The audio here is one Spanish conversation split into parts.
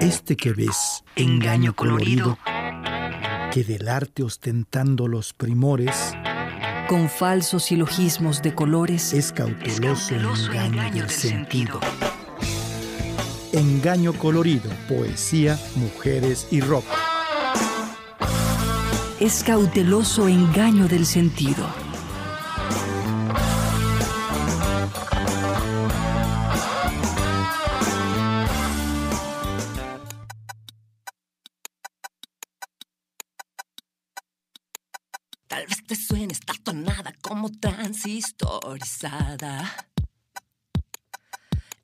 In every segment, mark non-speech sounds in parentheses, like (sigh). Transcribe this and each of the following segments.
Este que ves, engaño colorido, que del arte ostentando los primores, con falsos silogismos de colores, es cauteloso, engaño, del sentido. Engaño colorido, poesía, mujeres y ropa. Es cauteloso engaño del sentido.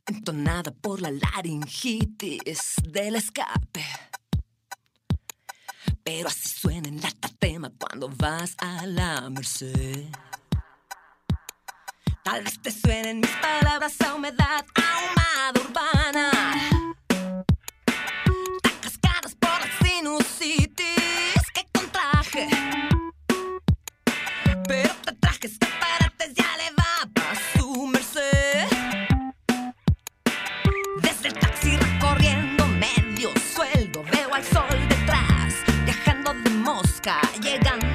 Entonada por la laringitis del escape. Pero así suena en la tema cuando vas a la merced. Tal vez te suenen mis palabras a humedad ahumada urbana. Tan cascadas por la sinusitis que contraje. Pero te traje escaparates, ya le か。夜間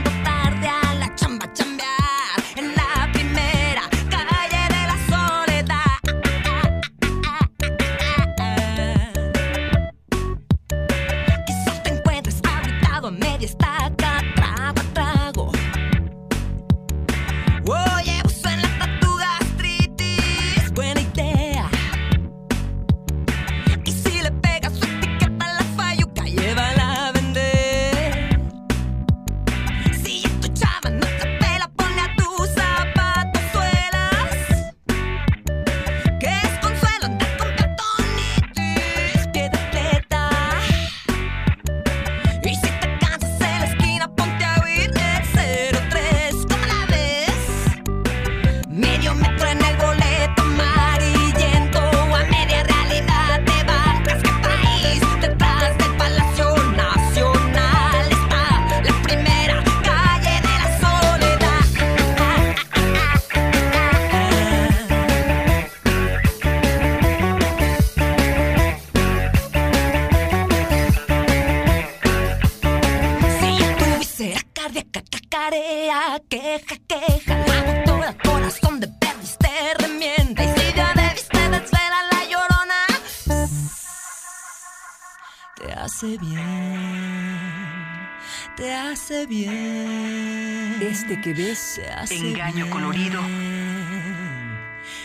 bien Este que ves, hace engaño bien. colorido.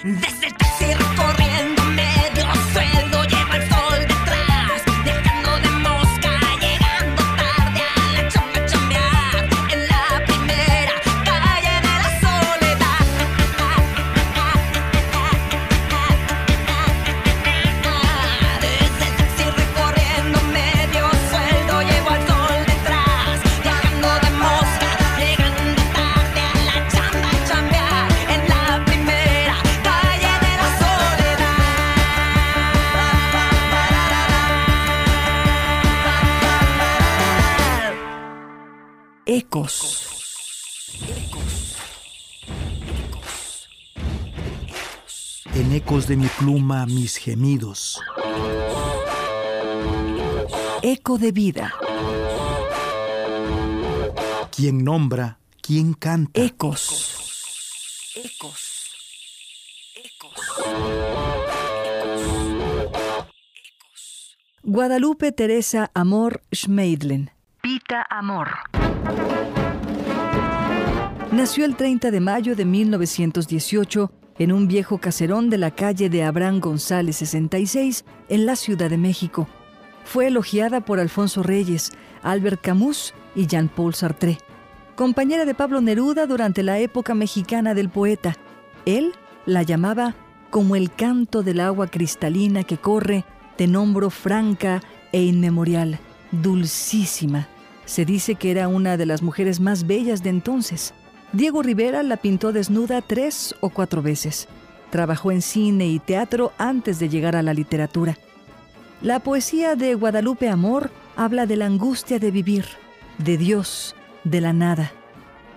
Desde el taxi recorriendo mis gemidos. Eco de vida. ¿Quién nombra? ¿Quién canta? Ecos. Ecos. Guadalupe Teresa Amor Schmeidlen. Pita Amor. Nació el 30 de mayo de 1918 en un viejo caserón de la calle de Abraham González 66 en la Ciudad de México. Fue elogiada por Alfonso Reyes, Albert Camus y Jean-Paul Sartre. Compañera de Pablo Neruda durante la época mexicana del poeta. Él la llamaba como el canto del agua cristalina que corre de nombro franca e inmemorial, dulcísima. Se dice que era una de las mujeres más bellas de entonces. Diego Rivera la pintó desnuda tres o cuatro veces. Trabajó en cine y teatro antes de llegar a la literatura. La poesía de Guadalupe Amor habla de la angustia de vivir, de Dios, de la nada.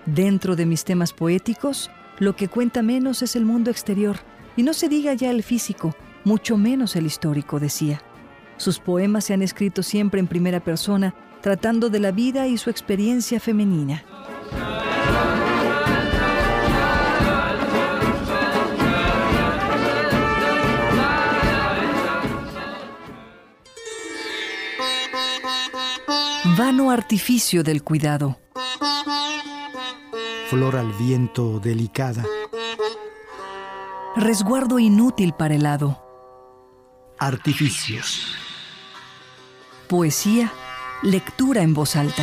Dentro de mis temas poéticos, lo que cuenta menos es el mundo exterior, y no se diga ya el físico, mucho menos el histórico, decía. Sus poemas se han escrito siempre en primera persona, tratando de la vida y su experiencia femenina. Vano artificio del cuidado. Flor al viento delicada. Resguardo inútil para el hado. Artificios. Poesía, lectura en voz alta.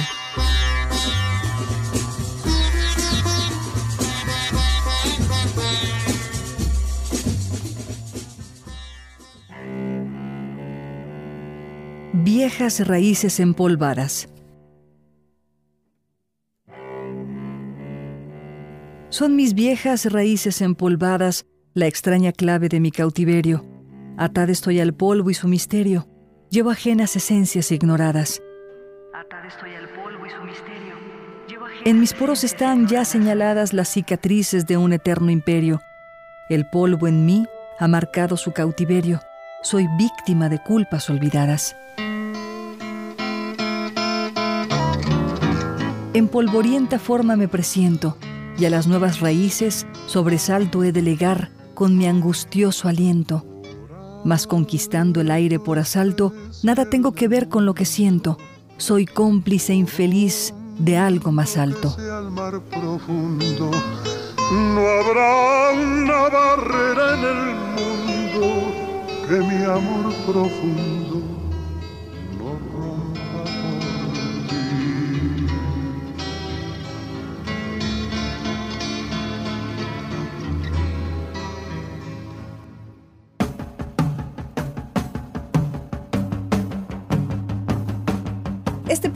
Viejas raíces empolvadas. Son mis viejas raíces empolvadas la extraña clave de mi cautiverio. Atada estoy al polvo y su misterio. Llevo ajenas esencias ignoradas. Atada estoy al polvo y su misterio. En mis poros están ya señaladas las cicatrices de un eterno imperio. El polvo en mí ha marcado su cautiverio. Soy víctima de culpas olvidadas. En polvorienta forma me presiento, y a las nuevas raíces sobresalto he de legar con mi angustioso aliento. Mas conquistando el aire por asalto, nada tengo que ver con lo que siento. Soy cómplice infeliz de algo más alto. No habrá una barrera en el mundo que mi amor profundo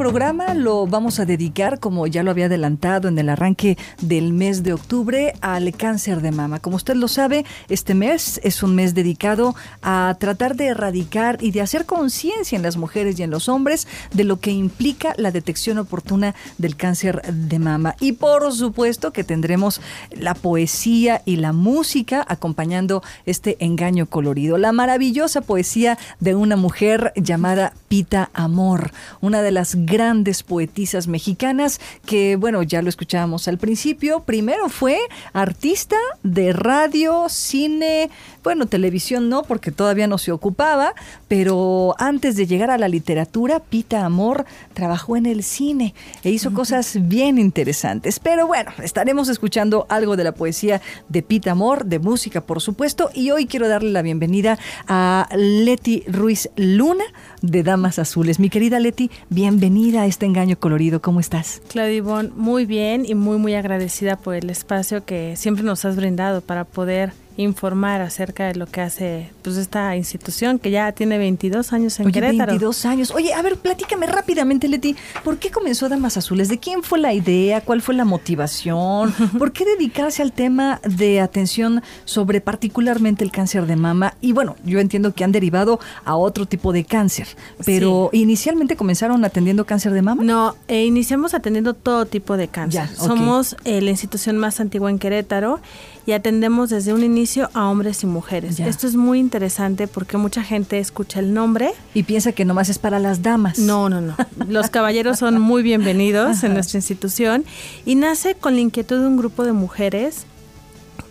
programa lo vamos a dedicar, como ya lo había adelantado en el arranque del mes de octubre, al cáncer de mama. Como usted lo sabe, este mes es un mes dedicado a tratar de erradicar y de hacer conciencia en las mujeres y en los hombres de lo que implica la detección oportuna del cáncer de mama. Y por supuesto que tendremos la poesía y la música acompañando este engaño colorido. La maravillosa poesía de una mujer llamada Pita Amor, una de las grandes poetisas mexicanas que, bueno, ya lo escuchábamos al principio. Primero fue artista de radio, cine, bueno, televisión no, porque todavía no se ocupaba, pero antes de llegar a la literatura, Pita Amor trabajó en el cine e hizo cosas bien interesantes. Pero bueno, estaremos escuchando algo de la poesía de Pita Amor, de música, por supuesto, y hoy quiero darle la bienvenida a Leti Ruiz Luna de Damas Azules. Mi querida Leti, bienvenida a este engaño colorido. ¿Cómo estás? Claudia Ivonne, muy bien y muy, muy agradecida por el espacio que siempre nos has brindado para poder informar acerca de lo que hace pues esta institución que ya tiene 22 años en Oye, Querétaro. 22 años. Oye, a ver, platícame rápidamente, Leti, ¿por qué comenzó Damas Azules? ¿De quién fue la idea? ¿Cuál fue la motivación? (laughs) ¿Por qué dedicarse al tema de atención sobre particularmente el cáncer de mama? Y bueno, yo entiendo que han derivado a otro tipo de cáncer, pero inicialmente comenzaron atendiendo cáncer de mama. No, eh, iniciamos atendiendo todo tipo de cáncer. Ya. Somos eh, la institución más antigua en Querétaro y atendemos desde un inicio a hombres y mujeres. Ya. Esto es muy interesante porque mucha gente escucha el nombre. Y piensa que nomás es para las damas. No, no, no. Los caballeros son muy bienvenidos en nuestra institución y nace con la inquietud de un grupo de mujeres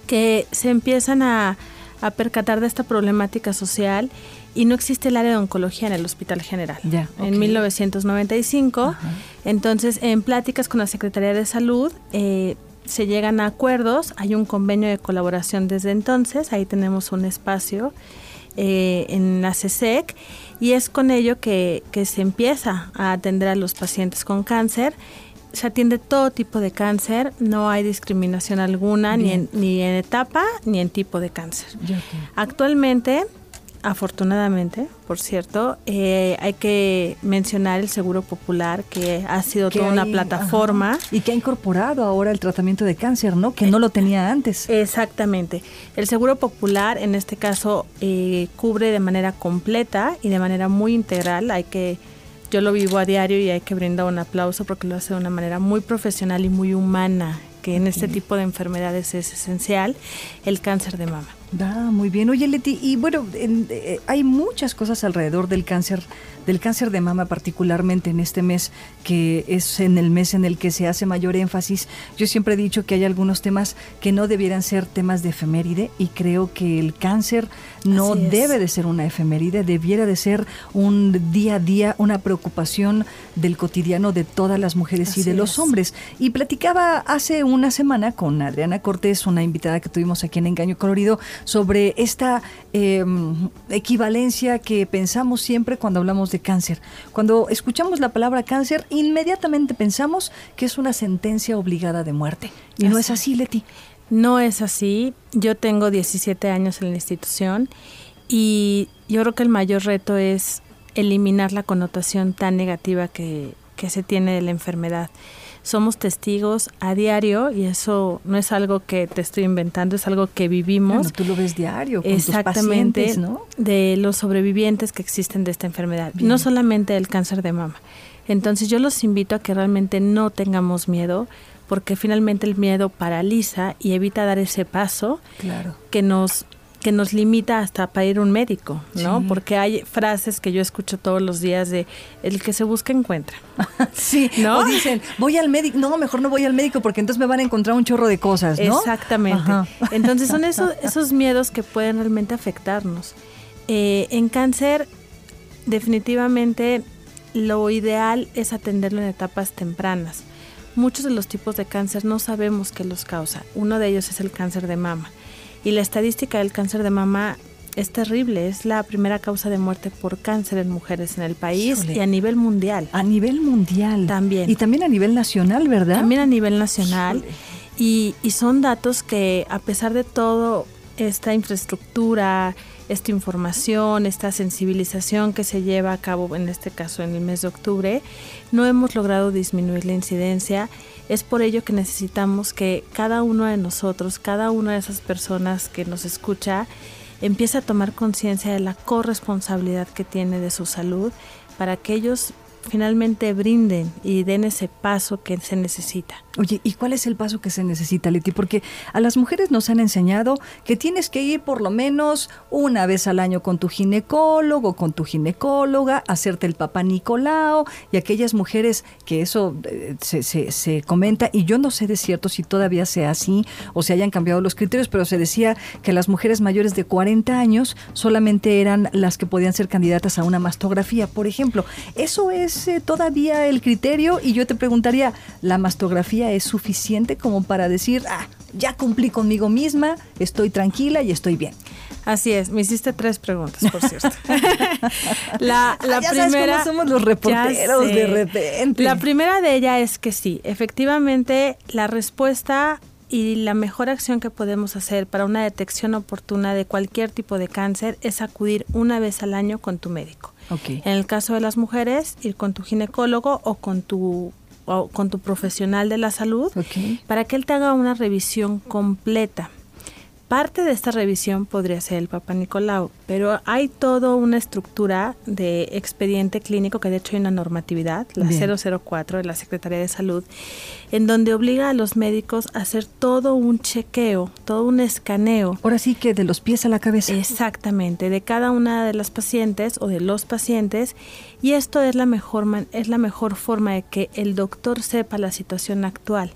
que se empiezan a, a percatar de esta problemática social y no existe el área de oncología en el Hospital General. Ya, En ok. 1995, entonces en pláticas con la Secretaría de Salud eh, se llegan a acuerdos, hay un convenio de colaboración desde entonces, ahí tenemos un espacio eh, en la CSEC y es con ello que, que se empieza a atender a los pacientes con cáncer. Se atiende todo tipo de cáncer, no hay discriminación alguna, ni en, ni en etapa ni en tipo de cáncer. Actualmente, afortunadamente, por cierto, eh, hay que mencionar el Seguro Popular, que ha sido Que toda una plataforma. ajá, y que ha incorporado ahora el tratamiento de cáncer, ¿no? Que no lo tenía antes. Exactamente. El Seguro Popular, en este caso, eh, cubre de manera completa y de manera muy integral. Hay que, yo lo vivo a diario y hay que brindar un aplauso porque lo hace de una manera muy profesional y muy humana, que en este tipo de enfermedades es esencial, el cáncer de mama. Ah, muy bien. Oye, Leti, y bueno, en- eh, hay muchas cosas alrededor del cáncer, del cáncer de mama, particularmente en este mes, que es en el mes en el que se hace mayor énfasis. Yo siempre he dicho que hay algunos temas que no debieran ser temas de efeméride y creo que el cáncer no debe de ser una efeméride, debiera de ser un día a día, una preocupación del cotidiano de todas las mujeres y de los es. hombres. Y platicaba hace una semana con Adriana Cortés, una invitada que tuvimos aquí en Engaño Colorido, sobre esta eh, equivalencia que pensamos siempre cuando hablamos de cáncer. Cuando escuchamos la palabra cáncer, inmediatamente pensamos que es una sentencia obligada de muerte. Y no es Así. así, Leti. No es así. Yo tengo 17 años en la institución y yo creo que el mayor reto es eliminar la connotación tan negativa que, que se tiene de la enfermedad. Somos testigos a diario y eso no es algo que te estoy inventando, es algo que vivimos. Bueno, tú lo ves diario con tus Exactamente, pacientes, ¿no? de los sobrevivientes que existen de esta enfermedad, no solamente del cáncer de mama. Entonces yo los invito a que realmente no tengamos miedo, porque finalmente el miedo paraliza y evita dar ese paso Claro. que nos que nos limita hasta para ir a un médico, ¿no? Sí. Porque hay frases que yo escucho todos los días de el que se busca encuentra. (laughs) Sí, ¿No? o dicen, voy al médico, no, mejor no voy al médico porque entonces me van a encontrar un chorro de cosas, ¿no? Exactamente. Ajá. Entonces son esos, (laughs) esos miedos que pueden realmente afectarnos. Eh, en cáncer, definitivamente lo ideal es atenderlo en etapas tempranas. Muchos de los tipos de cáncer no sabemos qué los causa. Uno de ellos es el cáncer de mama. Y la estadística del cáncer de mama es terrible. Es la primera causa de muerte por cáncer en mujeres en el país Híjole. y a nivel mundial. A nivel mundial. También. Y también a nivel nacional, ¿verdad? También a nivel nacional. Y, y son datos que a pesar de todo, esta infraestructura, esta información, esta sensibilización que se lleva a cabo, en este caso en el mes de octubre, no hemos logrado disminuir la incidencia. Es por ello que necesitamos que cada uno de nosotros, cada una de esas personas que nos escucha, empiece a tomar conciencia de la corresponsabilidad que tiene de su salud para que ellos finalmente brinden y den ese paso que se necesita. Oye, ¿y cuál es el paso que se necesita, Leti? Porque a las mujeres nos han enseñado que tienes que ir por lo menos una vez al año con tu ginecólogo, con tu ginecóloga, hacerte el papá Nicolao y aquellas mujeres que eso eh, se, se- se comenta y yo no sé de cierto si todavía sea así o se hayan cambiado los criterios, pero se decía que las mujeres mayores de 40 años solamente eran las que podían ser candidatas a una mastografía, por ejemplo. ¿Eso es eh, todavía el criterio? Y yo te preguntaría, ¿la mastografía es suficiente como para decir, ah, ya cumplí conmigo misma, estoy tranquila y estoy bien? Así es, me hiciste tres preguntas, por cierto. (laughs) la, la Ah, sabes primera. cómo somos los reporteros de repente. La primera de ella es que sí, efectivamente, la respuesta y la mejor acción que podemos hacer para una detección oportuna de cualquier tipo de cáncer es acudir una vez al año con tu médico. En el caso de las mujeres, ir con tu ginecólogo o con tu o con tu profesional de la salud para que él te haga una revisión completa. Parte de esta revisión podría ser el Papa Nicolau, pero hay toda una estructura de expediente clínico, que de hecho hay una normatividad, la Bien. 004 de la Secretaría de Salud, en donde obliga a los médicos a hacer todo un chequeo, todo un escaneo Ahora sí que de los pies a la cabeza. Exactamente, de cada una de las pacientes o de los pacientes y esto es la mejor es la mejor forma de que el doctor sepa la situación actual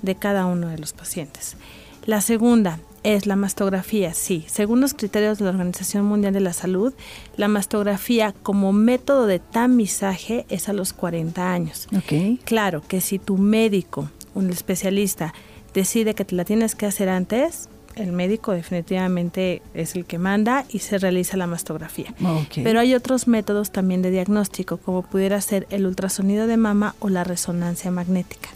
de cada uno de los pacientes. La segunda es la mastografía, sí, según los criterios de la Organización Mundial de la Salud, la mastografía como método de tamizaje es a los 40 años. Ok. Claro que si tu médico, un especialista, decide que te la tienes que hacer antes, el médico definitivamente es el que manda y se realiza la mastografía. Ok. Pero hay otros métodos también de diagnóstico, como pudiera ser el ultrasonido de mama o la resonancia magnética.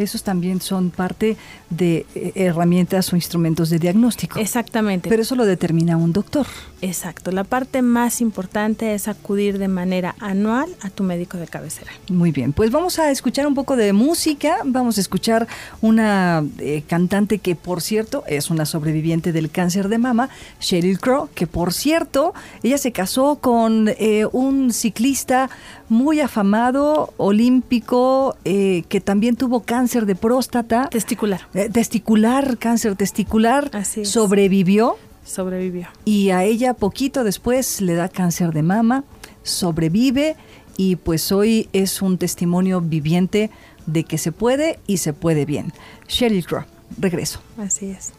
Esos también son parte de eh, herramientas o instrumentos de diagnóstico. Exactamente. Pero eso lo determina un doctor. Exacto. La parte más importante es acudir de manera anual a tu médico de cabecera. Muy bien, pues vamos a escuchar un poco de música. Vamos a escuchar una eh, cantante que, por cierto, es una sobreviviente del cáncer de mama, Sheryl Crow, que, por cierto, ella se casó con eh, un ciclista muy afamado, olímpico, eh, que también tuvo cáncer de próstata. Testicular. Eh, testicular, cáncer testicular, Así es. sobrevivió sobrevivió. Y a ella poquito después le da cáncer de mama, sobrevive y pues hoy es un testimonio viviente de que se puede y se puede bien. Sheryl Crow, regreso. Así es.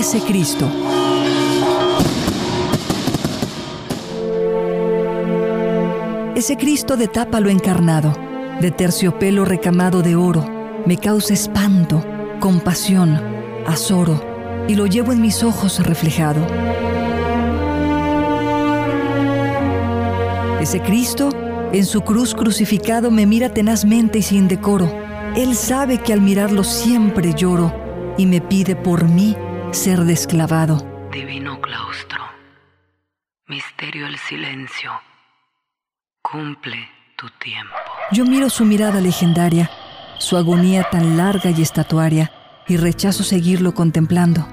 ese Cristo. Ese Cristo de tápalo encarnado, de terciopelo recamado de oro, me causa espanto, compasión, azoro, y lo llevo en mis ojos reflejado. Ese Cristo, en su cruz crucificado, me mira tenazmente y sin decoro. Él sabe que al mirarlo siempre lloro y me pide por mí ser desclavado. Divino claustro, misterio el silencio, cumple tu tiempo. Yo miro su mirada legendaria, su agonía tan larga y estatuaria, y rechazo seguirlo contemplando,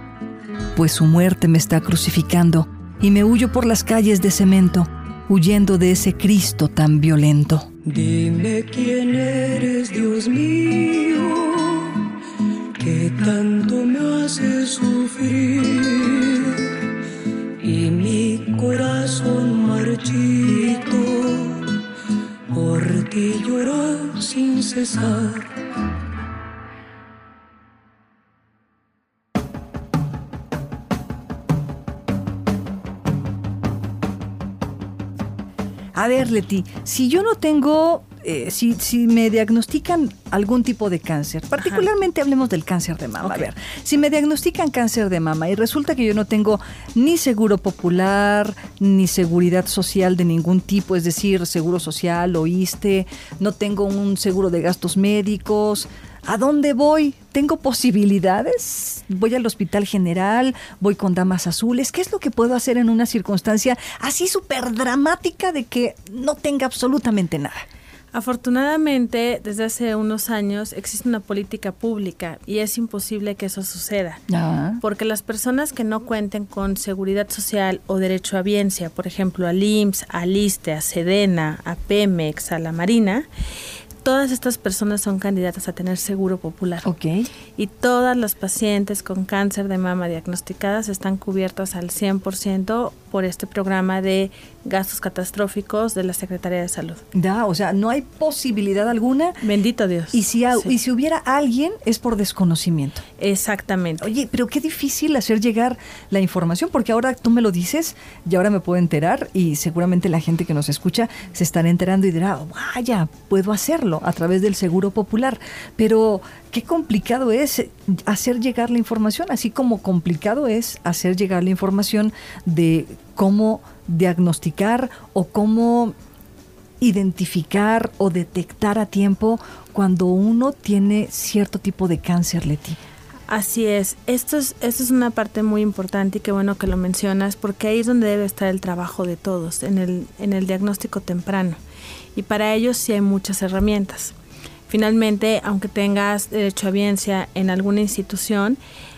pues su muerte me está crucificando y me huyo por las calles de cemento, huyendo de ese Cristo tan violento. Dime quién eres, Dios mío tanto me hace sufrir y mi corazón marchito por ti llora sin cesar. A ver, Leti, si yo no tengo, eh, si, si me diagnostican algún tipo de cáncer, particularmente hablemos del cáncer de mama, a ver, si me diagnostican cáncer de mama y resulta que yo no tengo ni seguro popular, ni seguridad social de ningún tipo, es decir, seguro social o ISTE, no tengo un seguro de gastos médicos, ¿A dónde voy? ¿Tengo posibilidades? ¿Voy al hospital general? ¿Voy con damas azules? ¿Qué es lo que puedo hacer en una circunstancia así súper dramática de que no tenga absolutamente nada? Afortunadamente, desde hace unos años existe una política pública y es imposible que eso suceda. Porque las personas que no cuenten con seguridad social o derecho a biencia, por ejemplo, al IMSS, al ISTE, a SEDENA, a PEMEX, a la Marina, todas estas personas son candidatas a tener seguro popular. Ok. Y todas las pacientes con cáncer de mama diagnosticadas están cubiertas al 100% por este programa de gastos catastróficos de la Secretaría de Salud. Da, o sea, no hay posibilidad alguna. Bendito Dios. Y si, ha- Sí. y si hubiera alguien, es por desconocimiento. Exactamente. Oye, pero qué difícil hacer llegar la información, porque ahora tú me lo dices y ahora me puedo enterar y seguramente la gente que nos escucha se estará enterando y dirá, vaya, puedo hacerlo a través del Seguro Popular. Pero qué complicado es hacer llegar la información, así como complicado es hacer llegar la información de cómo diagnosticar o cómo identificar o detectar a tiempo cuando uno tiene cierto tipo de cáncer, Leti. Así es. Esto es, esto es una parte muy importante y qué bueno que lo mencionas, porque ahí es donde debe estar el trabajo de todos, en el, en el diagnóstico temprano. Y para ello sí hay muchas herramientas. Finalmente, aunque tengas derecho a biencia en alguna institución,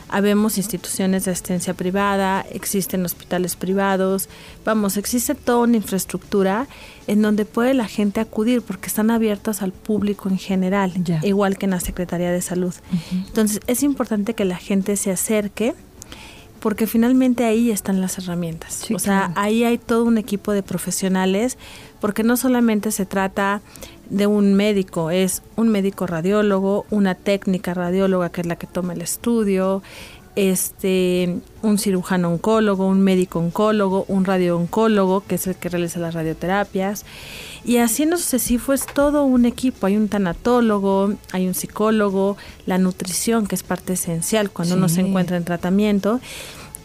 habemos instituciones de asistencia privada, existen hospitales privados, vamos, existe toda una infraestructura en donde puede la gente acudir porque están abiertas al público en general, igual que en la Secretaría de Salud. Entonces, es importante que la gente se acerque porque finalmente ahí están las herramientas. Sí, o sea, claro. ahí hay todo un equipo de profesionales porque no solamente se trata de un médico, es un médico radiólogo, una técnica radióloga que es la que toma el estudio, este, un cirujano oncólogo, un médico oncólogo, un radiooncólogo, que es el que realiza las radioterapias. Y así en lo sucesivo es todo un equipo. Hay un tanatólogo, hay un psicólogo, la nutrición, que es parte esencial cuando uno se Sí. encuentra en tratamiento.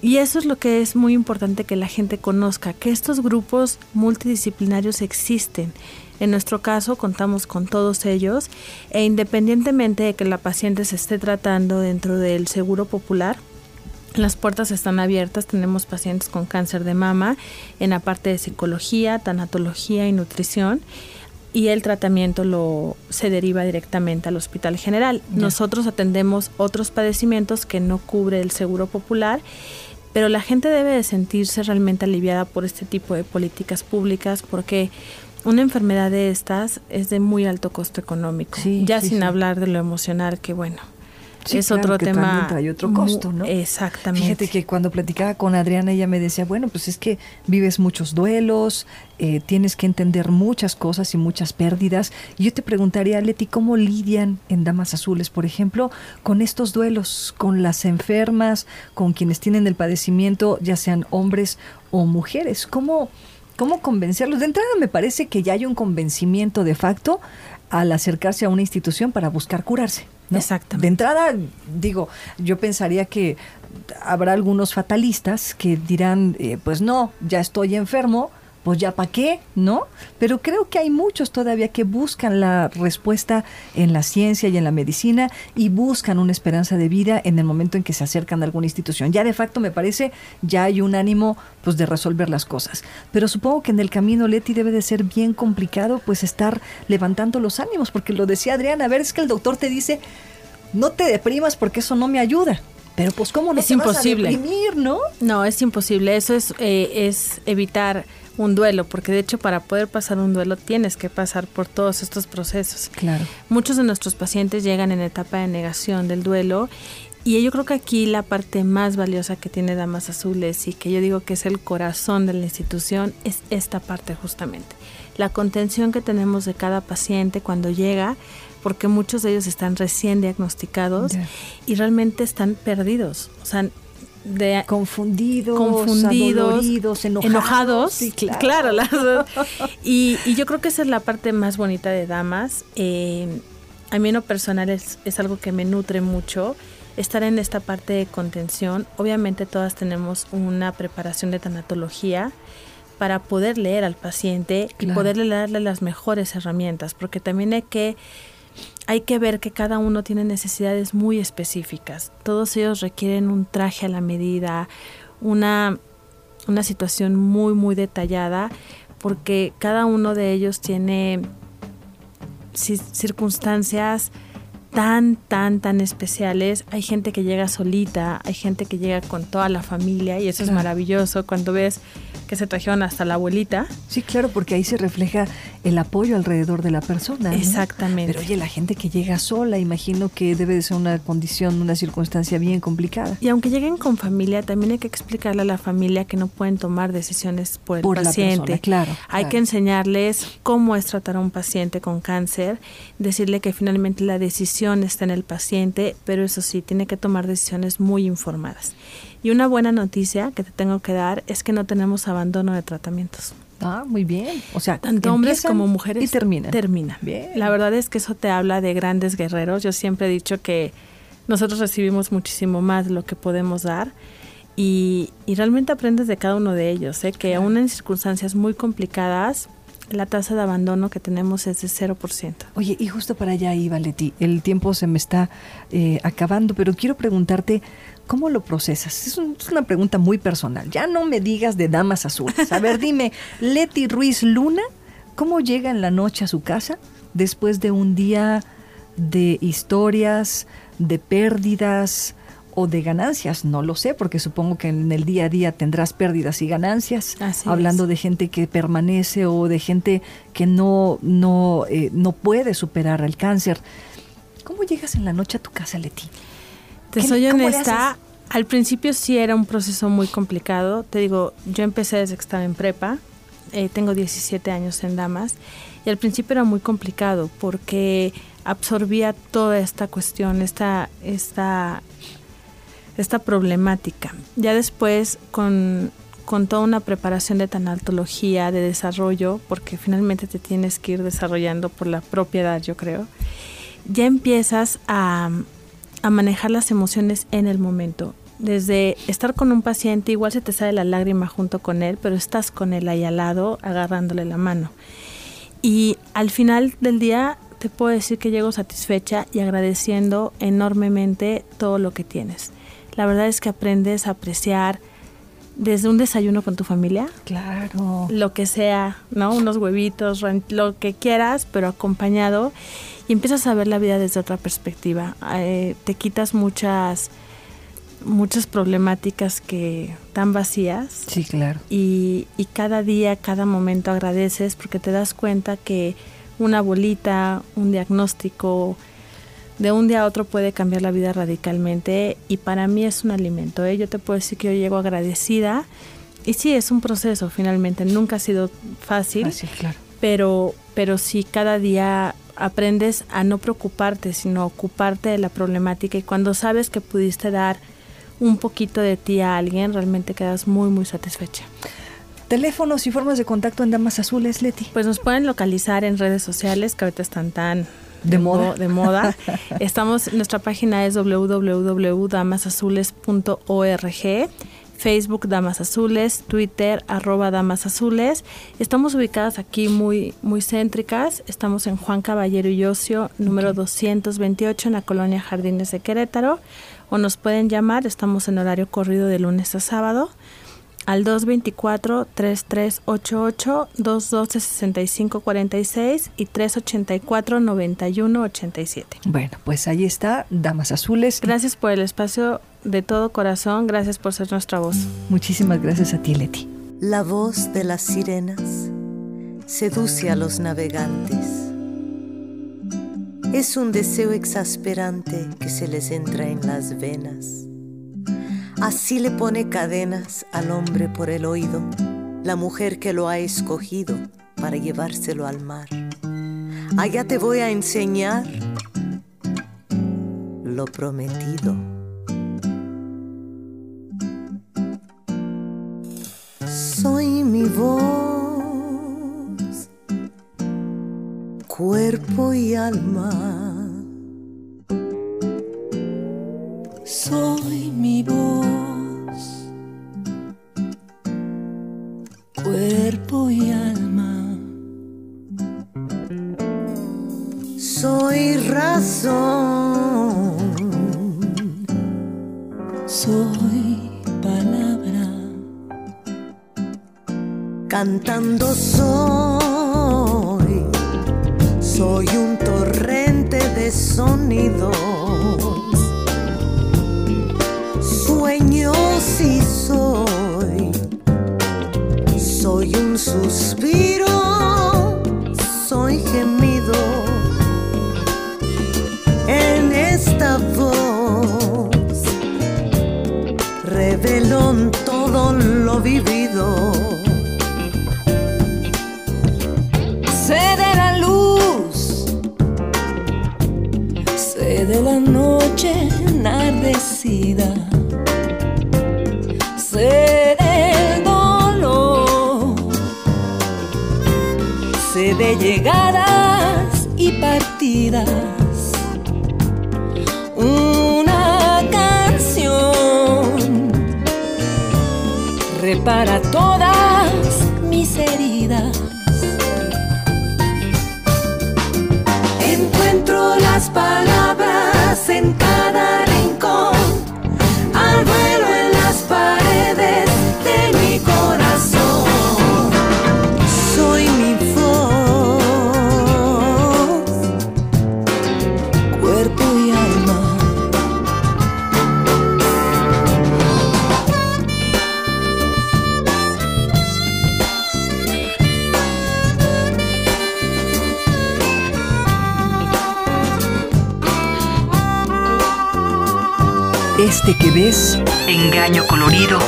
Y eso es lo que es muy importante que la gente conozca, que estos grupos multidisciplinarios existen. En nuestro caso contamos con todos ellos e independientemente de que la paciente se esté tratando dentro del seguro popular, las puertas están abiertas, tenemos pacientes con cáncer de mama en la parte de psicología, tanatología y nutrición y el tratamiento lo se deriva directamente al Hospital General. Nosotros atendemos otros padecimientos que no cubre el Seguro Popular, pero la gente debe de sentirse realmente aliviada por este tipo de políticas públicas porque una enfermedad de estas es de muy alto costo económico, Sí, ya sí, sin sí. hablar de lo emocional que bueno, Sí, es claro, otro que tema trae otro costo, ¿no? Exactamente. Fíjate que cuando platicaba con Adriana, ella me decía, bueno, pues es que vives muchos duelos, eh, tienes que entender muchas cosas y muchas pérdidas. Y yo te preguntaría, Leti, ¿cómo lidian en Damas Azules, por ejemplo, con estos duelos, con las enfermas, con quienes tienen el padecimiento, ya sean hombres o mujeres? ¿Cómo, cómo convencerlos? De entrada me parece que ya hay un convencimiento de facto al acercarse a una institución para buscar curarse. ¿no? Exactamente. De entrada, digo, yo pensaría que habrá algunos fatalistas que dirán, eh, pues no, ya estoy enfermo, pues ya para qué, ¿no? Pero creo que hay muchos todavía que buscan la respuesta en la ciencia y en la medicina y buscan una esperanza de vida en el momento en que se acercan a alguna institución. Ya de facto me parece, ya hay un ánimo pues de resolver las cosas. Pero supongo que en el camino, Leti, debe de ser bien complicado pues estar levantando los ánimos, porque lo decía Adriana, a ver, es que el doctor te dice, no te deprimas porque eso no me ayuda. Pero pues cómo no Es te imposible. vas a deprimir, ¿no? No, es imposible. Eso es, eh, es evitar un duelo, porque de hecho para poder pasar un duelo tienes que pasar por todos estos procesos. Claro. Muchos de nuestros pacientes llegan en etapa de negación del duelo Y yo creo que aquí la parte más valiosa que tiene Damas Azules y que yo digo que es el corazón de la institución es esta parte justamente. La contención que tenemos de cada paciente cuando llega, porque muchos de ellos están recién diagnosticados y realmente están perdidos. O sea, de, Confundidos, confundidos, enojados. enojados. Sí, claro. las y, y yo creo que esa es la parte más bonita de Damas. Eh, a mí en lo personal es, es algo que me nutre mucho. Estar en esta parte de contención. Obviamente todas tenemos una preparación de tanatología para poder leer al paciente y poderle darle las mejores herramientas, porque también hay que hay que ver que cada uno tiene necesidades muy específicas. Todos ellos requieren un traje a la medida, una, una situación muy, muy detallada, porque cada uno de ellos tiene ci- circunstancias tan, tan, tan especiales. Hay gente que llega solita, hay gente que llega con toda la familia y eso es maravilloso cuando ves que se trajeron hasta la abuelita. Sí, claro, porque ahí se refleja el apoyo alrededor de la persona. ¿no? Exactamente. Pero oye, la gente que llega sola, imagino que debe de ser una condición, una circunstancia bien complicada. Y aunque lleguen con familia, también hay que explicarle a la familia que no pueden tomar decisiones por el Por la paciente. persona, claro, Hay claro. que enseñarles cómo es tratar a un paciente con cáncer, decirle que finalmente la decisión está en el paciente, pero eso sí, tiene que tomar decisiones muy informadas. Y una buena noticia que te tengo que dar es que no tenemos abandono de tratamientos. Ah, muy bien. O sea, Tanto hombres como mujeres Y terminan. Terminan. Bien. La verdad es que eso te habla de grandes guerreros. Yo siempre he dicho que nosotros recibimos muchísimo más de lo que podemos dar y, y realmente aprendes de cada uno de ellos. ¿eh? Que aún en circunstancias muy complicadas, la tasa de abandono que tenemos es de 0%. Oye, y justo para allá iba, Leti. El tiempo se me está eh, acabando, pero quiero preguntarte, ¿cómo lo procesas? Es, un- es una pregunta muy personal. Ya no me digas de damas azules. A ver, dime, (laughs) Leti Ruiz Luna, ¿cómo llega en la noche a su casa después de un día de historias, de pérdidas o de ganancias? No lo sé, porque supongo que en el día a día tendrás pérdidas y ganancias. Así hablando es. de gente que permanece o de gente que no, no, eh, no puede superar el cáncer. ¿Cómo llegas en la noche a tu casa, Leti? Te ¿Qué- soy honesta, al principio sí era un proceso muy complicado. Te digo, yo empecé desde que estaba en prepa, eh, tengo 17 años en Damas, y al principio era muy complicado porque absorbía toda esta cuestión, esta, esta, esta problemática. Ya después, con, con toda una preparación de tanatología, de desarrollo, porque finalmente te tienes que ir desarrollando por la propiedad, yo creo, ya empiezas a, a manejar las emociones en el momento. Desde estar con un paciente, igual se te sale la lágrima junto con él, pero estás con él ahí al lado, agarrándole la mano. Y al final del día te puedo decir que llego satisfecha y agradeciendo enormemente todo lo que tienes. La verdad es que aprendes a apreciar desde un desayuno con tu familia, Claro. lo que sea, ¿no? Unos huevitos, lo que quieras, pero acompañado y empiezas a ver la vida desde otra perspectiva. Eh, te quitas muchas muchas problemáticas que tan vacías Sí, claro. y, y cada día, cada momento agradeces porque te das cuenta que una bolita, un diagnóstico, de un día a otro puede cambiar la vida radicalmente y para mí es un alimento. ¿eh? Yo te puedo decir que yo llego agradecida y sí, es un proceso finalmente, nunca ha sido fácil, Así, claro. pero, pero sí cada día aprendes a no preocuparte, sino a ocuparte de la problemática y cuando sabes que pudiste dar un poquito de ti a alguien, realmente quedas muy, muy satisfecha. Teléfonos y formas de contacto en Damas Azules, Leti. Pues nos pueden localizar en redes sociales que ahorita están tan De moda. mo- de moda. (laughs) Estamos, nuestra página es www.damasazules.org, Facebook Damas Azules, Twitter arroba Damas Azules. Estamos ubicadas aquí muy, muy céntricas. Estamos en Juan Caballero y Ocio, número 228 en la colonia Jardines de Querétaro. O nos pueden llamar, estamos en horario corrido de lunes a sábado al 224-3388, 212-6546 y 384-9187. Bueno, pues ahí está, Damas Azules. Gracias por el espacio de todo corazón, gracias por ser nuestra voz. Muchísimas gracias a ti, Leti. La voz de las sirenas seduce a los navegantes es un deseo exasperante que se les entra en las venas. Así le pone cadenas al hombre por el oído, la mujer que lo ha escogido para llevárselo al mar. Allá te voy a enseñar lo prometido. Soy mi voz, cuerpo y alma. Soy mi voz, cuerpo y alma. Soy razón, Soy palabra, cantando soy. Soy un torrente de sonidos. Sueños y soy. Soy un suspiro. Soy gemido. En esta voz reveló todo lo vivido. sé de la luz, sé de la noche enardecida, de llegadas y partidas. Una canción repara todas Este que ves, Engaño colorido.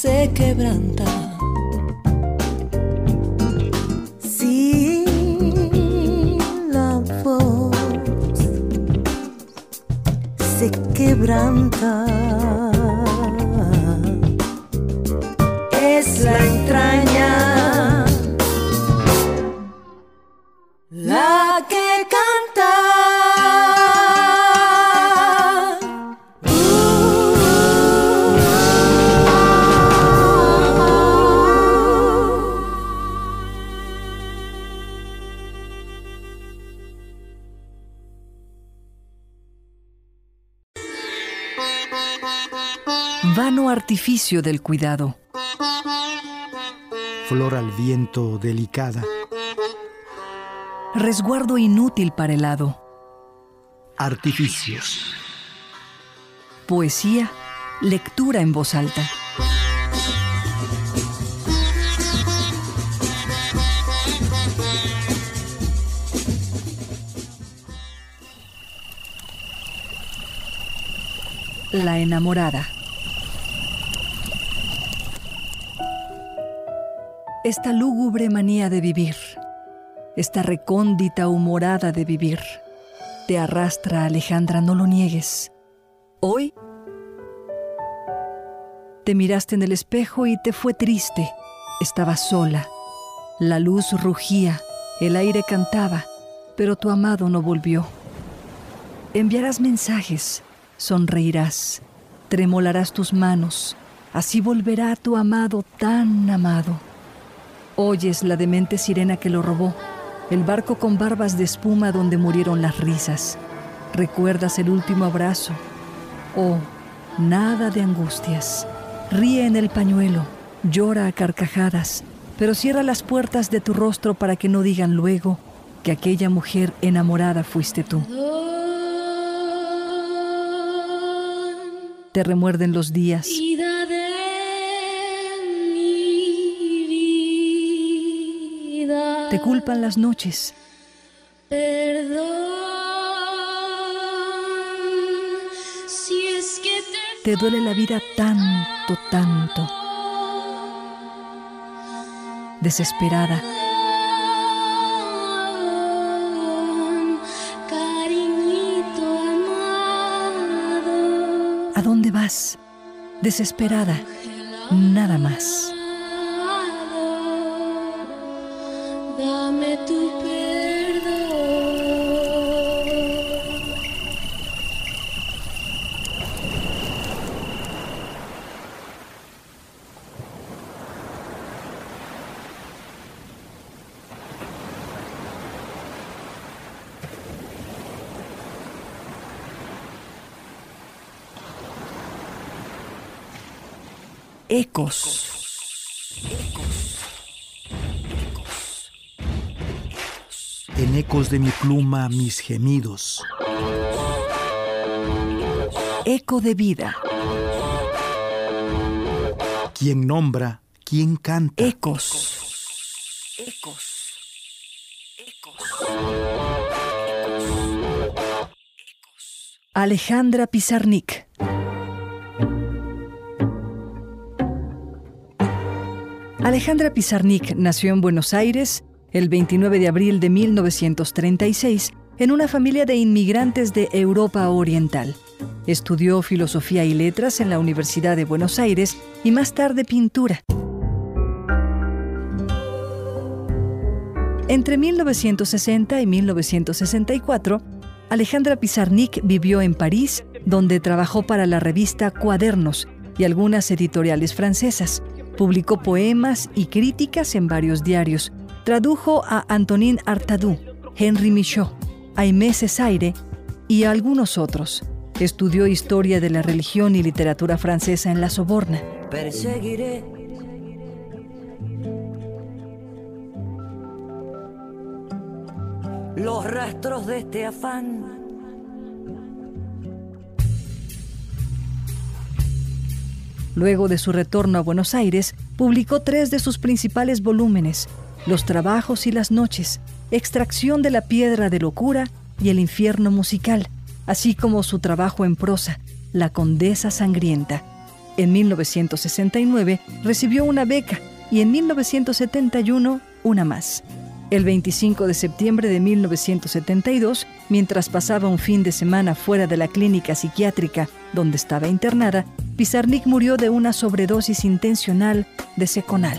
Se quebranta, del cuidado. Flor al viento delicada, Resguardo inútil para el hado. artificios. Poesía, lectura en voz alta. La enamorada. Esta lúgubre manía de vivir, esta recóndita humorada de vivir, te arrastra, Alejandra, no lo niegues. Hoy te miraste en el espejo y te fue triste. Estabas sola. La luz rugía, el aire cantaba, pero tu amado no volvió. Enviarás mensajes, sonreirás, tremolarás tus manos, así volverá tu amado tan amado. Oyes la demente sirena que lo robó, el barco con barbas de espuma donde murieron las risas. Recuerdas el último abrazo. Oh, nada de angustias. Ríe en el pañuelo, llora a carcajadas, pero cierra las puertas de tu rostro para que no digan luego que aquella mujer enamorada fuiste tú. Te remuerden los días, te culpan las noches, Perdón. Si es que te te duele la vida tanto, tanto. Desesperada, ¿a dónde vas? Desesperada, nada más. Ecos. En ecos de mi pluma mis gemidos. Eco de vida. ¿Quién nombra? ¿Quién canta? Ecos. Alejandra Pizarnik. Alejandra Pizarnik nació en Buenos Aires el 29 de abril de 1936 en una familia de inmigrantes de Europa Oriental. Estudió filosofía y letras en la Universidad de Buenos Aires y más tarde pintura. Entre 1960 y 1964, Alejandra Pizarnik vivió en París, donde trabajó para la revista Cuadernos y algunas editoriales francesas. Publicó poemas y críticas en varios diarios. Tradujo a Antonin Artaud, Henri Michaud, Aimé Césaire y a algunos otros. Estudió historia de la religión y literatura francesa en la Soborna. Perseguiré los rastros de este afán. Luego de su retorno a Buenos Aires, publicó tres de sus principales volúmenes, Los trabajos y las noches, Extracción de la piedra de locura y El infierno musical, así como su trabajo en prosa, La condesa sangrienta. En 1969 recibió una beca y en 1971 una más. El 25 de septiembre de 1972, mientras pasaba un fin de semana fuera de la clínica psiquiátrica donde estaba internada, Pizarnik murió de una sobredosis intencional de seconal.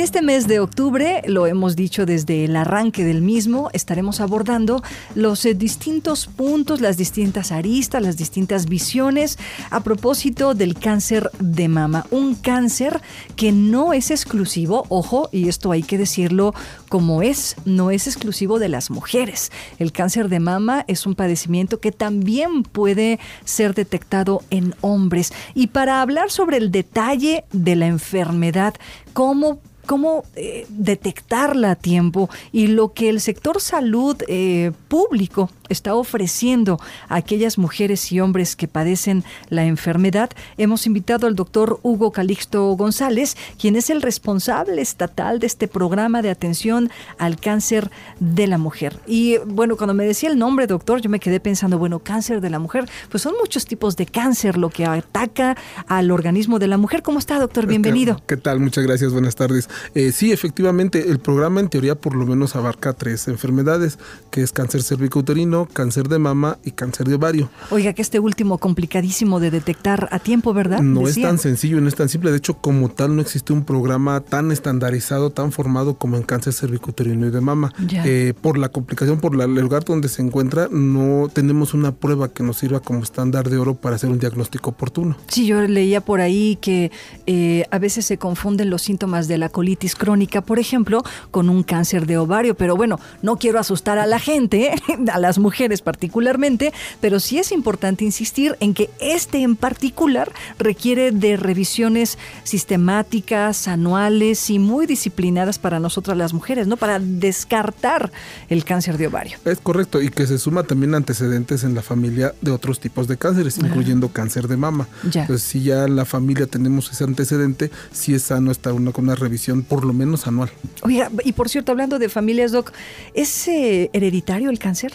En este mes de octubre, lo hemos dicho desde el arranque del mismo, estaremos abordando los eh, distintos puntos, las distintas aristas, las distintas visiones a propósito del cáncer de mama. Un cáncer que no es exclusivo, ojo, y esto hay que decirlo como es, no es exclusivo de las mujeres. El cáncer de mama es un padecimiento que también puede ser detectado en hombres. Y para hablar sobre el detalle de la enfermedad, cómo cómo eh, detectarla a tiempo y lo que el sector salud eh, público está ofreciendo a aquellas mujeres y hombres que padecen la enfermedad, hemos invitado al doctor Hugo Calixto González, quien es el responsable estatal de este programa de atención al cáncer de la mujer. Y bueno, cuando me decía el nombre, doctor, yo me quedé pensando, bueno, cáncer de la mujer, pues son muchos tipos de cáncer lo que ataca al organismo de la mujer. ¿Cómo está, doctor? Bienvenido. ¿Qué, tal? Muchas gracias, buenas tardes. Eh, sí, efectivamente, el programa en teoría por lo menos abarca tres enfermedades, que es cáncer cervicouterino, cáncer de mama y cáncer de ovario. Oiga, que este último complicadísimo de detectar a tiempo, ¿verdad? No es tan sencillo, no es tan simple. De hecho, como tal, no existe un programa tan estandarizado, tan formado como en cáncer cervicuterino y de mama. Eh, por la complicación, por la- el lugar donde se encuentra, no tenemos una prueba que nos sirva como estándar de oro para hacer un diagnóstico oportuno. Sí, yo leía por ahí que eh, a veces se confunden los síntomas de la colitis crónica, por ejemplo, con un cáncer de ovario. Pero bueno, no quiero asustar a la gente, (laughs) a las mujeres particularmente, pero sí es importante insistir en que este en particular requiere de revisiones sistemáticas, anuales y muy disciplinadas para nosotras las mujeres, ¿no? Para descartar el cáncer de ovario. Es correcto, y que se suma también antecedentes en la familia de otros tipos de cánceres, incluyendo cáncer de mama. Ya. Entonces, si ya en la familia tenemos ese antecedente, sí es sano estar una, con una revisión por lo menos anual. Oiga, y por cierto, hablando de familias, Doc, ¿es eh, hereditario el cáncer?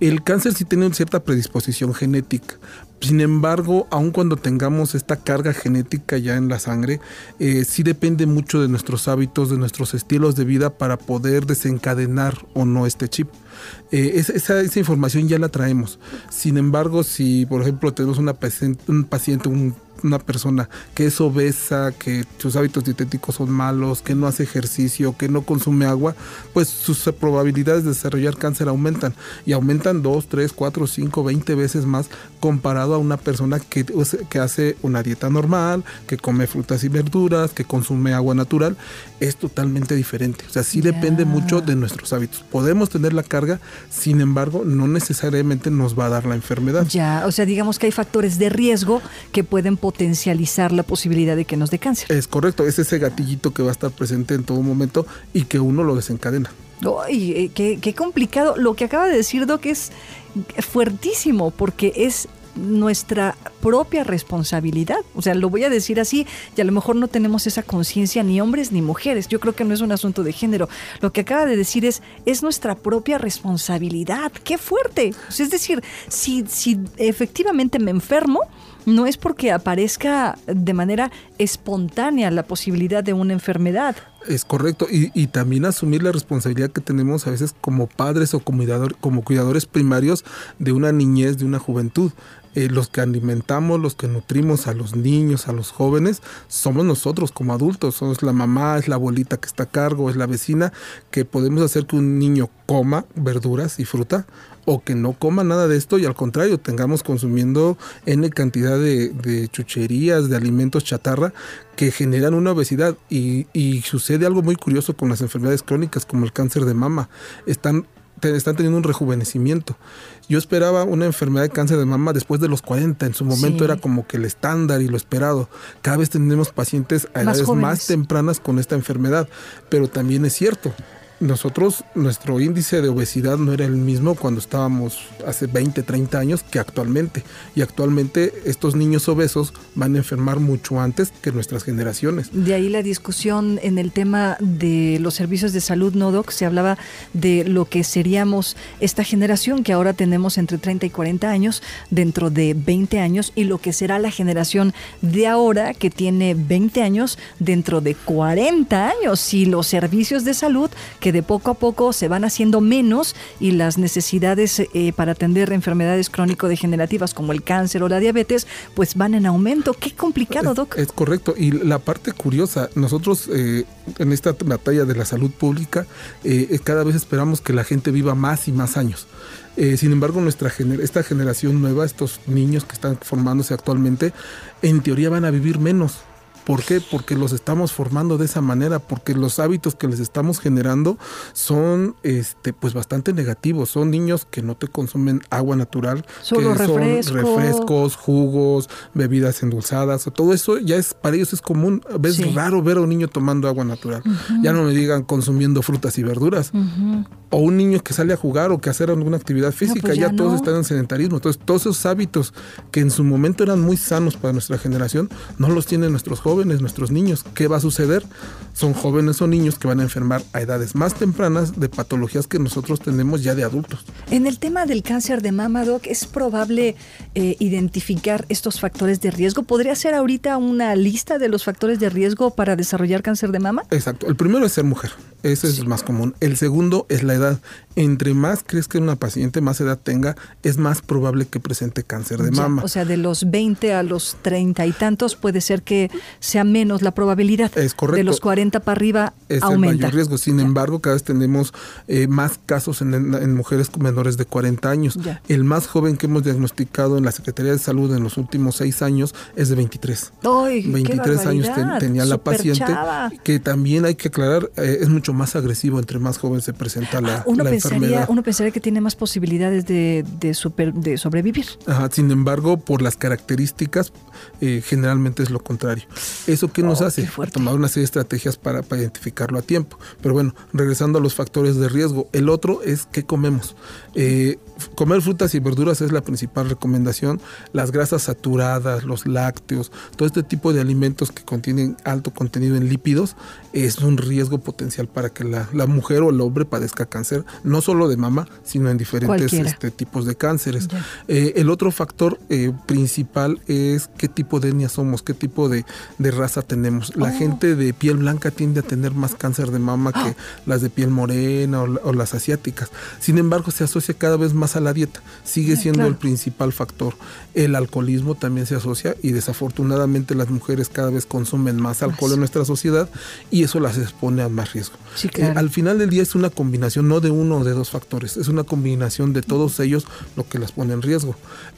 El cáncer sí tiene cierta predisposición genética. Sin embargo, aun cuando tengamos esta carga genética ya en la sangre, eh, sí depende mucho de nuestros hábitos, de nuestros estilos de vida para poder desencadenar o no este chip. Eh, es- esa, esa información ya la traemos. Sin embargo, si por ejemplo tenemos una un paciente, un- una persona que es obesa, que sus hábitos dietéticos son malos, que no hace ejercicio, que no consume agua, pues sus probabilidades de desarrollar cáncer aumentan. Y aumentan 2, 3, 4, 5, 20 veces más comparado a una persona que, que hace una dieta normal, que come frutas y verduras, que consume agua natural. Es totalmente diferente. O sea, sí depende mucho de nuestros hábitos. Podemos tener la carga, sin embargo, no necesariamente nos va a dar la enfermedad. Ya, o sea, digamos que hay factores de riesgo que pueden potencializar la posibilidad de que nos dé cáncer. Es correcto, es ese gatillito que va a estar presente en todo momento y que uno lo desencadena. Ay, eh, qué, qué complicado. Lo que acaba de decir Doc es fuertísimo porque es nuestra propia responsabilidad. O sea, lo voy a decir así y a lo mejor no tenemos esa conciencia ni hombres ni mujeres. Yo creo que no es un asunto de género. Lo que acaba de decir es, es nuestra propia responsabilidad. ¡Qué fuerte! Es decir, si, si efectivamente me enfermo, no es porque aparezca de manera espontánea la posibilidad de una enfermedad. Es correcto. Y, también asumir la responsabilidad que tenemos a veces como padres o como cuidadores primarios de una niñez, de una juventud. Eh, los que alimentamos, los que nutrimos a los niños, a los jóvenes, somos nosotros como adultos. Somos la mamá, es la abuelita que está a cargo, es la vecina, que podemos hacer que un niño coma verduras y fruta o que no coma nada de esto y al contrario tengamos consumiendo N cantidad de, de chucherías, de alimentos chatarra que generan una obesidad y, y sucede algo muy curioso con las enfermedades crónicas como el cáncer de mama. Están, te- están teniendo un rejuvenecimiento. Yo esperaba una enfermedad de cáncer de mama después de los 40. En su momento Sí. era como que el estándar y lo esperado. Cada vez tenemos pacientes a Más edades jóvenes. más tempranas con esta enfermedad. Pero también es cierto, nosotros, nuestro índice de obesidad no era el mismo cuando estábamos hace 20, 30 años que actualmente. Y actualmente estos niños obesos van a enfermar mucho antes que nuestras generaciones. De ahí la discusión en el tema de los servicios de salud, ¿no, Doc? Se hablaba de lo que seríamos esta generación que ahora tenemos entre 30 y 40 años, dentro de 20 años, y lo que será la generación de ahora que tiene 20 años dentro de 40 años. Y los servicios de salud que de poco a poco se van haciendo menos y las necesidades eh, para atender enfermedades crónico-degenerativas como el cáncer o la diabetes, pues van en aumento. Qué complicado, Doc. Es correcto. Y la parte curiosa, nosotros eh, en esta batalla de la salud pública, eh, cada vez esperamos que la gente viva más y más años. Eh, sin embargo, nuestra gener- esta generación nueva, estos niños que están formándose actualmente, en teoría van a vivir menos. ¿Por qué? Porque los estamos formando de esa manera, porque los hábitos que les estamos generando son este pues bastante negativos. Son niños que no te consumen agua natural, Solo que son refresco. refrescos, jugos, bebidas endulzadas, o todo eso ya es para ellos es común. Sí. raro ver a un niño tomando agua natural. Ya no me digan consumiendo frutas y verduras. O un niño que sale a jugar o que hacer alguna actividad física, pues ya, ya todos están en sedentarismo. Entonces, todos esos hábitos que en su momento eran muy sanos para nuestra generación, no los tienen nuestros jóvenes, nuestros niños. ¿Qué va a suceder? Son jóvenes o niños que van a enfermar a edades más tempranas de patologías que nosotros tenemos ya de adultos. En el tema del cáncer de mama, Doc, ¿es probable eh, identificar estos factores de riesgo? ¿Podría ser ahorita una lista de los factores de riesgo para desarrollar cáncer de mama? Exacto. El primero es ser mujer. Ese es el más común. El segundo es la edad. Entre más crezca una paciente, más edad tenga, es más probable que presente cáncer de Ya, mama. O sea, de los 20 a los 30 y tantos puede ser que sea menos la probabilidad. Es correcto. De los 40 para arriba es el aumenta. mayor riesgo. Sin embargo, cada vez tenemos eh, más casos en, en- mujeres menores de 40 años. Ya. El más joven que hemos diagnosticado en la Secretaría de Salud en los últimos seis años es de 23. ¡Ay, qué 23 años ten- tenía la paciente, chava. que también hay que aclarar, eh, es mucho más agresivo entre más joven se presenta la, Ah, Uno la pensaría, enfermedad. uno pensaría que tiene más posibilidades de, de, super- de sobrevivir. Ajá, sin embargo, por las características, eh, generalmente es lo contrario. ¿Eso qué nos Oh, hace? qué. Tomar una serie de estrategias para, para identificarlo a tiempo. Pero bueno, regresando a los factores de riesgo, el otro es qué comemos. Eh, comer frutas y verduras es la principal recomendación. Las grasas saturadas, los lácteos, todo este tipo de alimentos que contienen alto contenido en lípidos es un riesgo potencial para que la, la mujer o el hombre padezca cáncer, no solo de mama, sino en diferentes este, tipos de cánceres. Eh, el otro factor eh, principal es qué tipo de etnia somos, qué tipo de, de raza tenemos. La Oh. gente de piel blanca tiende a tener más cáncer de mama que (gasps) las de piel morena o, la- o las asiáticas. Sin embargo, se asocia cada vez más a la dieta. Sigue siendo claro. el principal factor. El alcoholismo también se asocia y desafortunadamente las mujeres cada vez consumen más alcohol en nuestra sociedad y eso las expone a más riesgo. Sí, Eh, al final del día es una combinación no de uno o de dos factores, es una combinación de todos ellos lo que las pone en riesgo.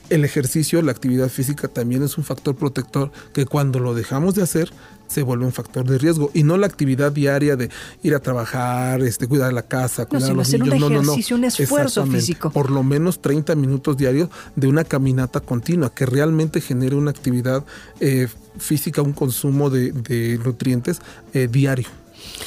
El ejercicio, la actividad física también es un factor protector que cuando lo dejamos de hacer se vuelve un factor de riesgo y no la actividad diaria de ir a trabajar, este, cuidar la casa, cuidar a sino los hacer un niños. no, no, no. ejercicio, un esfuerzo físico. Por lo menos 30 minutos diarios de una caminata continua que realmente genere una actividad eh, física, un consumo de, de nutrientes eh, diario.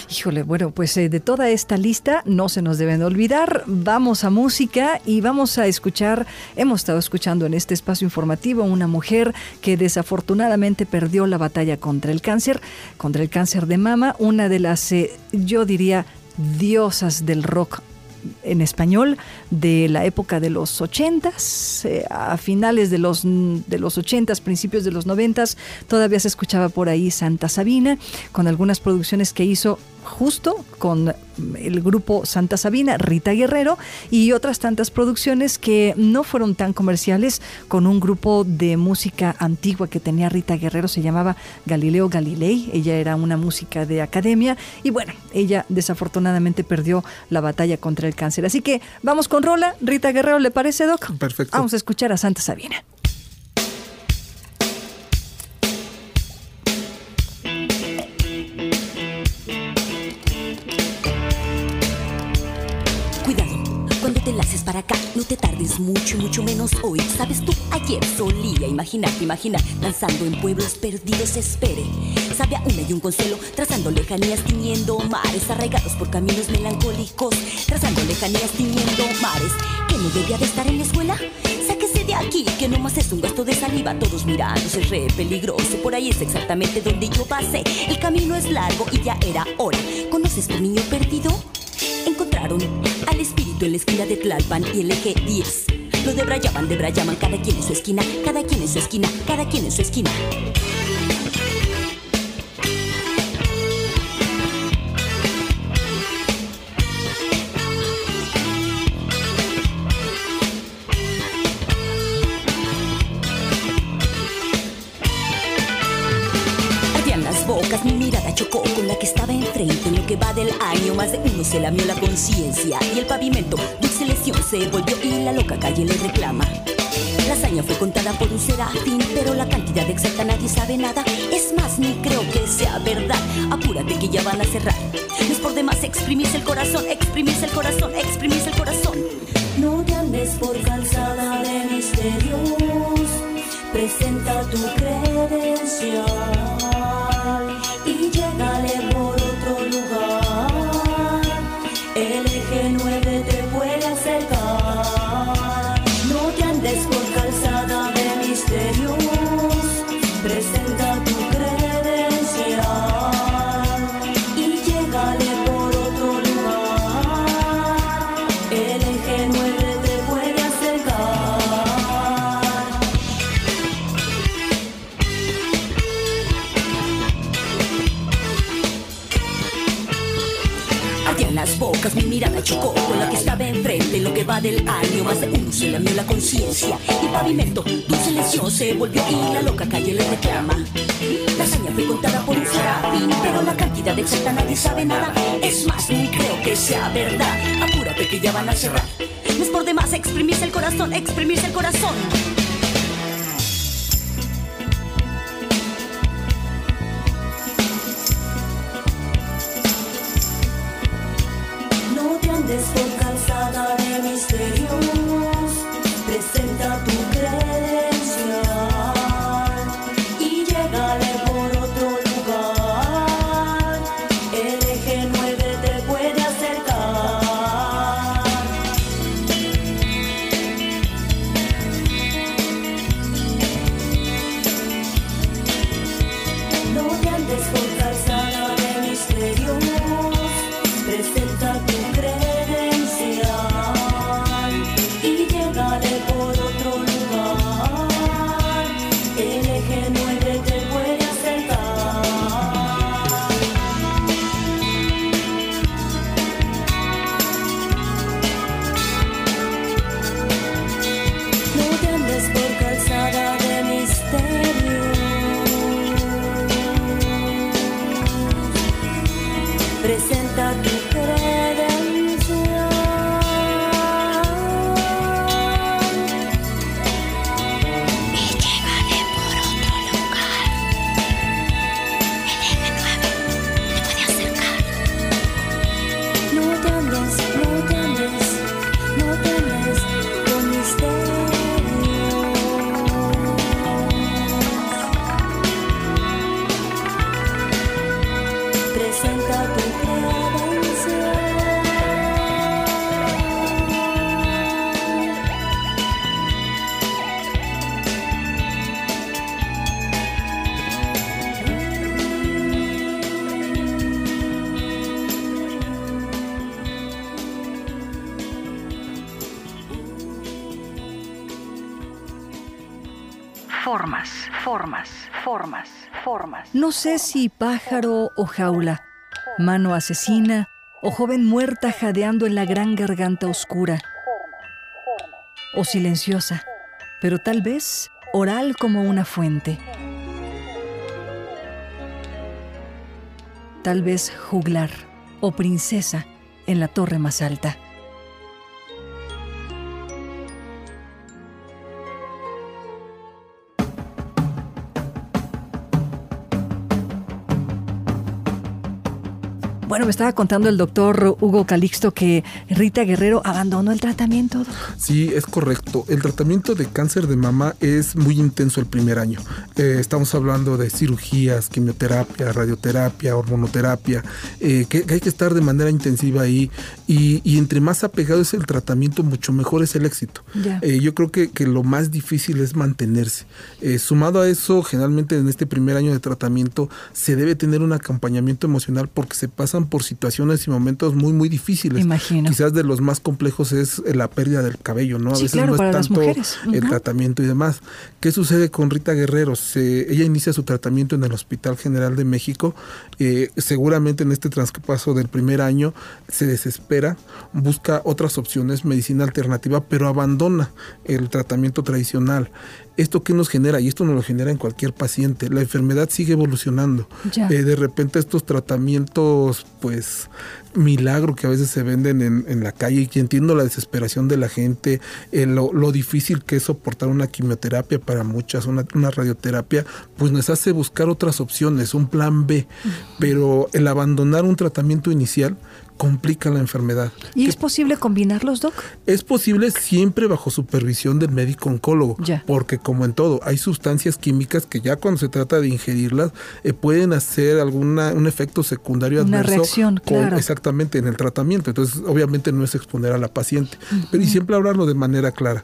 Híjole, bueno, pues eh, de toda esta lista no se nos deben olvidar. Vamos a música y vamos a escuchar, hemos estado escuchando en este espacio informativo una mujer que desafortunadamente perdió la batalla contra el cáncer, contra el cáncer de mama, una de las, eh, yo diría, diosas del rock en español de la época de los 80s, eh, a finales de los, de los 80s, principios de los 90s, todavía se escuchaba por ahí Santa Sabina, con algunas producciones que hizo justo con el grupo Santa Sabina, Rita Guerrero, y otras tantas producciones que no fueron tan comerciales con un grupo de música antigua que tenía Rita Guerrero, se llamaba Galileo Galilei, ella era una música de academia, y bueno, ella desafortunadamente perdió la batalla contra el cáncer. Así que vamos con Rola, Rita Guerrero, ¿le parece, Doc? Perfecto. Vamos a escuchar a Santa Sabina. Para acá, no te tardes mucho, mucho menos hoy. Sabes tú, ayer solía imaginarte, imaginar, danzando en pueblos perdidos, espere. Sabe a una y un consuelo, trazando lejanías, tiñendo mares, arraigados por caminos melancólicos, trazando lejanías, tiñendo mares. ¿Que no debía de estar en la escuela? Sáquese de aquí, que no más es un gasto de saliva, todos mirándose, es re peligroso. Por ahí es exactamente donde yo pasé. El camino es largo y ya era hora. ¿Conoces tu niño perdido? Encontraron al espíritu en la esquina de Tlalpan y el eje 10. Lo debrayaban, debrayaban, cada quien en su esquina, cada quien en su esquina, cada quien en su esquina. Bocas, mi mirada chocó que va del año, más de uno se lamió la conciencia. Y el pavimento, dulce lesión, se volvió y la loca calle le reclama. La hazaña fue contada por un serafín, pero la cantidad exacta nadie sabe nada. Es más, ni creo que sea verdad. Apúrate que ya van a cerrar. No es por demás exprimirse el corazón, exprimirse el corazón, exprimirse el corazón. No te andes por calzada de misterios. Presenta tu credencial y llégale por chocó con la que estaba enfrente en lo que va del año. Más de uno se lamió la conciencia. Y pavimento dulce lesión se volvió y la loca calle le reclama. La hazaña fue contada por un farafín, pero la cantidad exacta nadie sabe nada. Es más, ni creo que sea verdad. Apúrate que ya van a cerrar. No es por demás exprimirse el corazón, exprimirse el corazón. Sé si pájaro o jaula, mano asesina o joven muerta jadeando en la gran garganta oscura, o silenciosa, pero tal vez oral como una fuente. Tal vez juglar o princesa en la torre más alta. Bueno, me estaba contando el doctor Hugo Calixto que Rita Guerrero abandonó el tratamiento. Sí, es correcto. El tratamiento de cáncer de mama es muy intenso el primer año. Eh, estamos hablando de cirugías, quimioterapia, radioterapia, hormonoterapia, eh, que, que hay que estar de manera intensiva ahí. Y, y entre más apegado es el tratamiento, mucho mejor es el éxito. Eh, yo creo que, que lo más difícil es mantenerse. Sumado a eso, generalmente en este primer año de tratamiento se debe tener un acompañamiento emocional porque se pasan por situaciones y momentos muy, muy difíciles. Imagino. Quizás de los más complejos es eh, la pérdida del cabello, ¿no? A Sí, veces claro, no es las tanto mujeres. el tratamiento y demás. ¿Qué sucede con Rita Guerrero? Se- ella inicia su tratamiento en el Hospital General de México. eh, seguramente en este transcurso del primer año se desespera, busca otras opciones, medicina alternativa, pero abandona el tratamiento tradicional. ¿Esto qué nos genera? Y esto nos lo genera en cualquier paciente. La enfermedad sigue evolucionando. Eh, de repente estos tratamientos, pues, milagro que a veces se venden en, en la calle y entiendo la desesperación de la gente, eh, lo, lo difícil que es soportar una quimioterapia para muchas, una, una radioterapia, pues nos hace buscar otras opciones, un plan B. Pero el abandonar un tratamiento inicial complica la enfermedad. ¿Y es posible combinarlos, Doc? Es posible siempre bajo supervisión del médico oncólogo, Ya. porque como en todo, hay sustancias químicas que ya cuando se trata de ingerirlas eh, pueden hacer alguna un efecto secundario Una adverso reacción, con- claro. exactamente en el tratamiento. Entonces, obviamente no es exponer a la paciente, pero y siempre hablarlo de manera clara.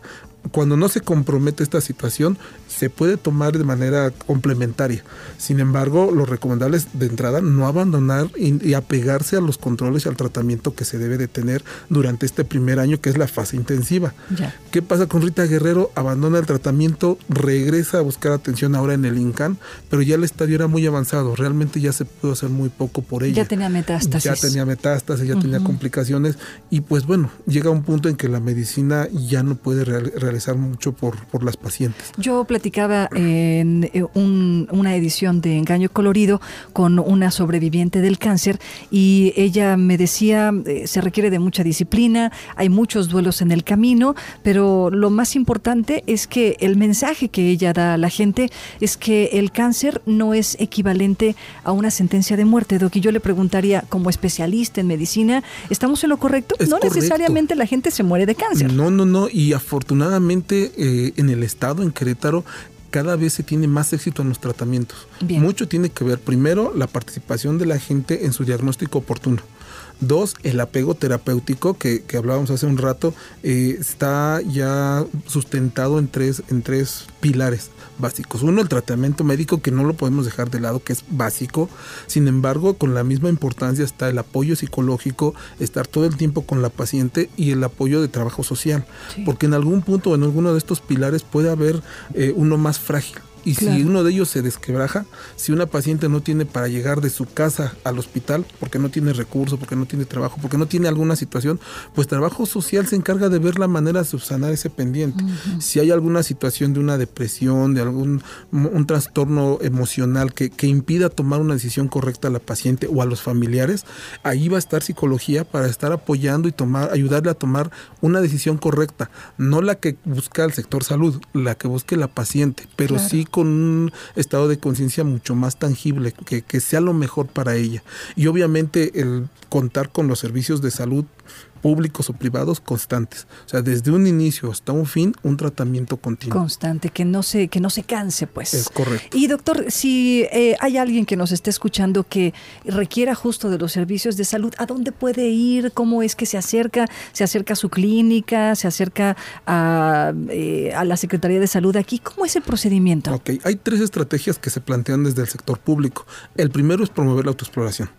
Cuando no se compromete esta situación, se puede tomar de manera complementaria. Sin embargo, lo recomendable es de entrada no abandonar y, y apegarse a los controles y al tratamiento que se debe de tener durante este primer año, que es la fase intensiva. Ya. ¿Qué pasa con Rita Guerrero? Abandona el tratamiento, regresa a buscar atención ahora en el INCAN, pero ya el estadio era muy avanzado. Realmente ya se pudo hacer muy poco por ella. Ya tenía metástasis. Ya tenía metástasis, ya tenía Ujú. complicaciones. Y pues bueno, llega un punto en que la medicina ya no puede real- realizar mucho por, por las pacientes. Yo platicaba en eh, un- una edición de Engaño Colorido con una sobreviviente del cáncer y ella me decía, eh, se requiere de mucha disciplina, hay muchos duelos en el camino, pero lo más importante es que el mensaje que ella da a la gente es que el cáncer no es equivalente a una sentencia de muerte. Doc, y yo le preguntaría, como especialista en medicina, ¿estamos en lo correcto? Es no correcto. necesariamente la gente se muere de cáncer. No, no, no. Y afortunadamente eh, en el estado, en Querétaro, cada vez se tiene más éxito en los tratamientos. Bien. Mucho tiene que ver, primero, la participación de la gente en su diagnóstico oportuno. Dos, el apego terapéutico que, que hablábamos hace un rato eh, está ya sustentado en tres, en tres pilares básicos. Uno, el tratamiento médico que no lo podemos dejar de lado, que es básico. Sin embargo, con la misma importancia está el apoyo psicológico, estar todo el tiempo con la paciente y el apoyo de trabajo social. Sí. Porque en algún punto, en alguno de estos pilares puede haber eh, uno más frágil. Y si uno de ellos se desquebraja, si una paciente no tiene para llegar de su casa al hospital, porque no tiene recursos, porque no tiene trabajo, porque no tiene alguna situación, pues trabajo social se encarga de ver la manera de subsanar ese pendiente. Si hay alguna situación de una depresión, de algún un trastorno emocional que, que impida tomar una decisión correcta a la paciente o a los familiares, ahí va a estar psicología para estar apoyando y tomar, ayudarle a tomar una decisión correcta, no la que busca el sector salud, la que busque la paciente, pero Claro. sí con un estado de conciencia mucho más tangible, que, que sea lo mejor para ella. Y obviamente el contar con los servicios de salud públicos o privados constantes. O sea, desde un inicio hasta un fin, un tratamiento continuo. constante, que no se, que no se canse, pues. Es correcto. Y doctor, si eh, hay alguien que nos esté escuchando que requiera justo de los servicios de salud, ¿a dónde puede ir? ¿Cómo es que se acerca? ¿Se acerca a su clínica? ¿Se acerca a, eh, a la Secretaría de Salud aquí? ¿Cómo es el procedimiento? Ok, hay tres estrategias que se plantean desde el sector público. El primero es promover la autoexploración.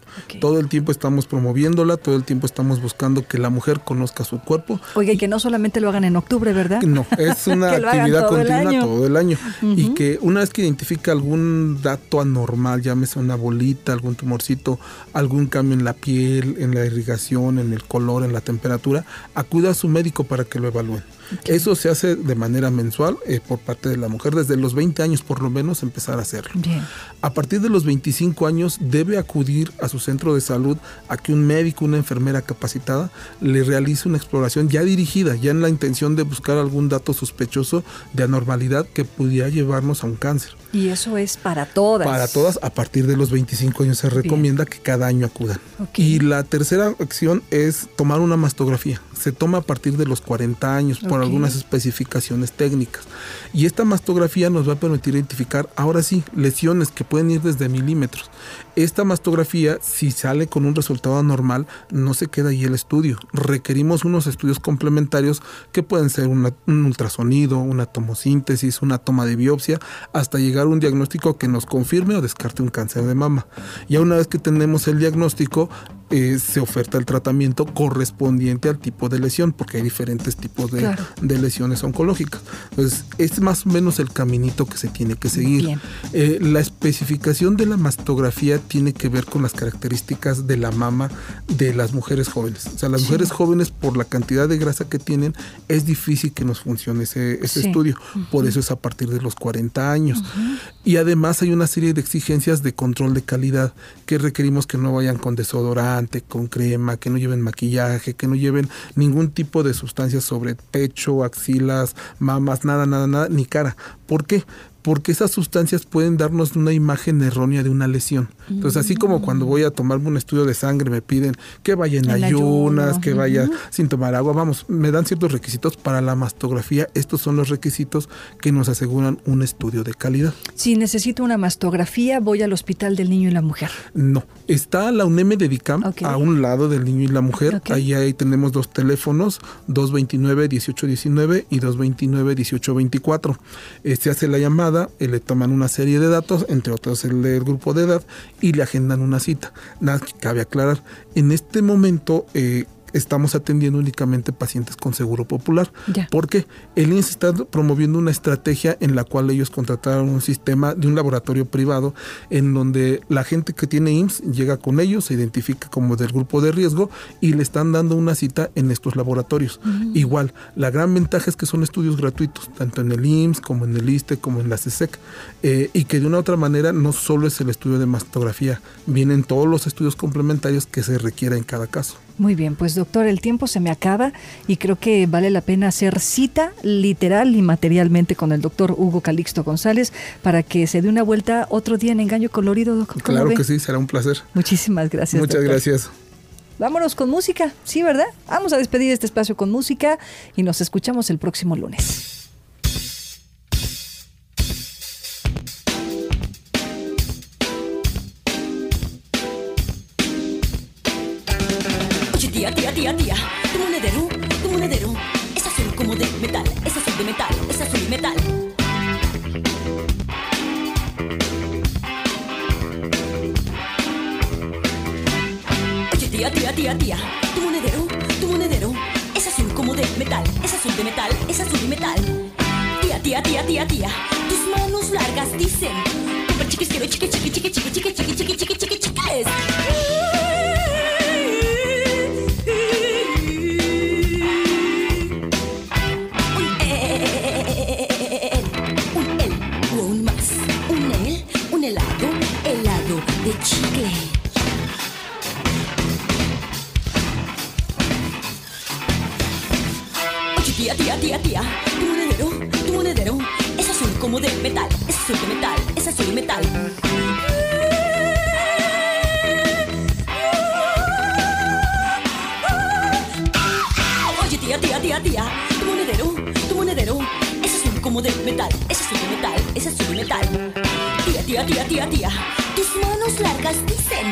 Todo el tiempo estamos promoviéndola, todo el tiempo estamos buscando que la mujer conozca su cuerpo. Y que no solamente lo hagan en octubre, ¿verdad? No, es (laughs) una actividad todo continua todo el año. Y que una vez que identifica algún dato anormal, llámese una bolita, algún tumorcito, algún cambio en la piel, en la irrigación, en el color, en la temperatura, acuda a su médico para que lo evalúen. Eso se hace de manera mensual eh, por parte de la mujer, desde los 20 años por lo menos empezar a hacerlo. Bien. A partir de los 25 años debe acudir a su centro de salud a que un médico, una enfermera capacitada le realice una exploración ya dirigida, ya en la intención de buscar algún dato sospechoso de anormalidad que pudiera llevarnos a un cáncer. Y eso es para todas. Para todas, a partir de los 25 años se recomienda que cada año acudan. Y la tercera acción es tomar una mastografía. Se toma a partir de los 40 años por Algunas especificaciones técnicas. Y esta mastografía nos va a permitir identificar, ahora sí, lesiones que pueden ir desde milímetros. Esta mastografía, si sale con un resultado anormal, no se queda ahí el estudio. Requerimos unos estudios complementarios que pueden ser un ultrasonido, una tomosíntesis, una toma de biopsia, hasta llegar a un diagnóstico que nos confirme o descarte un cáncer de mama. Ya una vez que tenemos el diagnóstico, eh, se oferta el tratamiento correspondiente al tipo de lesión, porque hay diferentes tipos de, Claro. de lesiones oncológicas. Entonces, es más o menos el caminito que se tiene que seguir. Eh, la especificación de la mastografía tiene que ver con las características de la mama de las mujeres jóvenes. O sea, las Sí. mujeres jóvenes, por la cantidad de grasa que tienen, es difícil que nos funcione ese, ese Sí. estudio. Por eso es a partir de los 40 años. Y además hay una serie de exigencias de control de calidad que requerimos que no vayan con desodorante, con crema, que no lleven maquillaje, que no lleven ningún tipo de sustancias sobre pecho, axilas, mamas, nada, nada, nada, ni cara. ¿Por qué? Porque esas sustancias pueden darnos una imagen errónea de una lesión. Entonces, así como cuando voy a tomarme un estudio de sangre, me piden que vaya en, ayunas, ayuno, que vaya sin tomar agua. Vamos, me dan ciertos requisitos para la mastografía. Estos son los requisitos que nos aseguran un estudio de calidad. Si necesito una mastografía, voy al Hospital del Niño y la Mujer. No, está la UNEM Dedicam Ok. a un lado del niño y la mujer. Ahí, ahí tenemos dos teléfonos, 229-1819 y 229-1824. Eh, se hace la llamada eh, le toman una serie de datos, entre otros el del grupo de edad, y le agendan una cita. Nada que cabe aclarar, en este momento eh, estamos atendiendo únicamente pacientes con seguro popular. Ya. Porque el INSS está promoviendo una estrategia en la cual ellos contrataron un sistema de un laboratorio privado en donde la gente que tiene IMSS llega con ellos, se identifica como del grupo de riesgo y le están dando una cita en estos laboratorios. Igual, la gran ventaja es que son estudios gratuitos, tanto en el IMSS como en el ISTE como en la CSEC, eh, y que de una u otra manera no solo es el estudio de mastografía, vienen todos los estudios complementarios que se requiera en cada caso. Muy bien, pues doctor, el tiempo se me acaba y creo que vale la pena hacer cita literal y materialmente con el doctor Hugo Calixto González para que se dé una vuelta otro día en Engaño Colorido. doc. ¿Cómo Claro ve? que sí, será un placer. Muchísimas gracias. Muchas doctor. gracias. Vámonos con música, sí, ¿verdad? Vamos a despedir este espacio con música y nos escuchamos el próximo lunes. Tía, tía, tu monedero, tu monedero es azul como de metal, es azul de metal, es azul y metal. Oye, tía, tía, tía, tía, tu monedero, tu monedero es azul como de metal, es azul de metal, es azul y metal. Tía, tía, tía, tía, tía, tus manos largas dicen, compra chiquis, quiero chiqui, chiqui, chiqui, chiqui, chiqui, chiqui, chiqui, chiquis. tía, tía, tía. Tus manos largas dicen.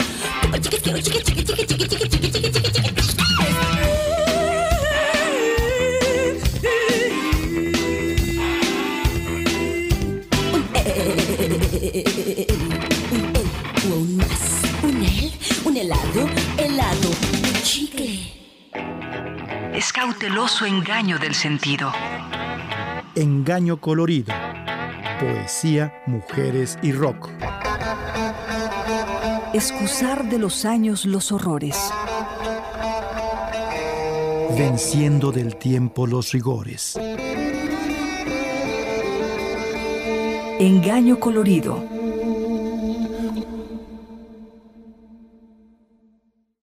Un más, un el, un helado, helado, un chicle. Cauteloso engaño del sentido. Engaño colorido. Poesía, mujeres y rock. Excusar de los años los horrores. Venciendo del tiempo los rigores. Engaño colorido.